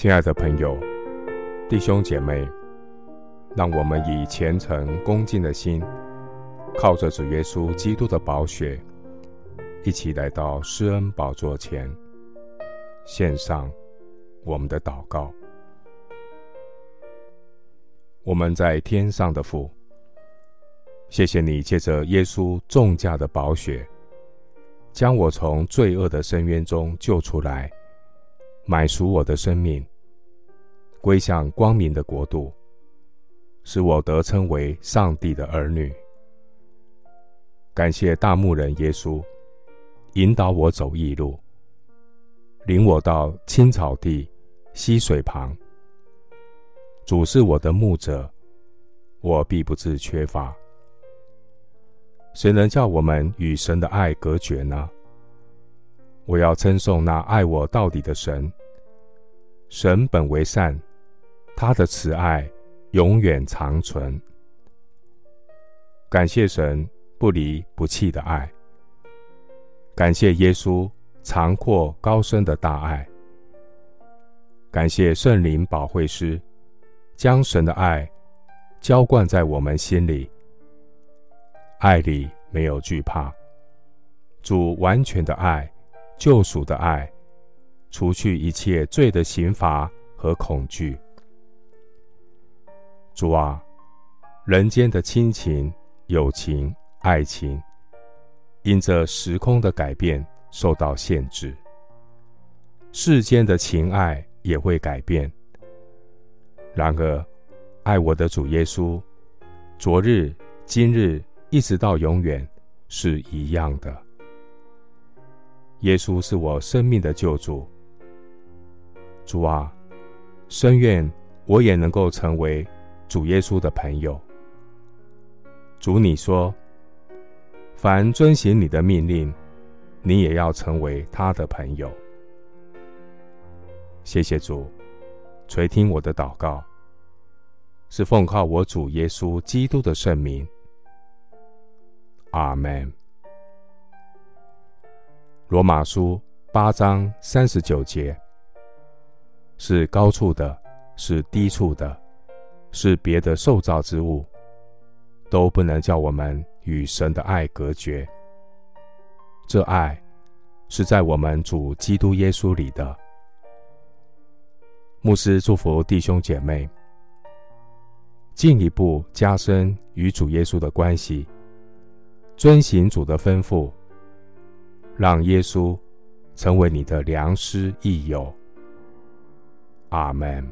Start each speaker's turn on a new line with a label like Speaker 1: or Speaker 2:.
Speaker 1: 亲爱的朋友、弟兄姐妹，让我们以虔诚恭敬的心，靠着主耶稣基督的宝血，一起来到施恩宝座前，献上我们的祷告。我们在天上的父，谢谢你借着耶稣重价的宝血，将我从罪恶的深渊中救出来，买赎我的生命，归向光明的国度，使我得称为上帝的儿女。感谢大牧人耶稣，引导我走义路，领我到青草地、溪水旁。主是我的牧者，我必不致缺乏。谁能叫我们与神的爱隔绝呢？我要称颂那爱我到底的神。神本为善，他的慈爱永远长存。感谢神不离不弃的爱，感谢耶稣长阔高深的大爱，感谢圣灵保惠师。将神的爱浇灌在我们心里，爱里没有惧怕。主完全的爱、救赎的爱，除去一切罪的刑罚和恐惧。主啊，人间的亲情、友情、爱情，因着时空的改变受到限制，世间的情爱也会改变。然而，爱我的主耶稣，昨日、今日，一直到永远，是一样的。耶稣是我生命的救主。主啊，深愿我也能够成为主耶稣的朋友。主，你说，凡遵行你的命令，你也要成为他的朋友。谢谢主，垂听我的祷告。是奉靠我主耶稣基督的圣名，阿门。罗马书八章三十九节：是高处的，是低处的，是别的受造之物，都不能叫我们与神的爱隔绝。这爱是在我们主基督耶稣里的。牧师祝福弟兄姐妹。进一步加深与主耶稣的关系，遵行主的吩咐，让耶稣成为你的良师益友。阿门。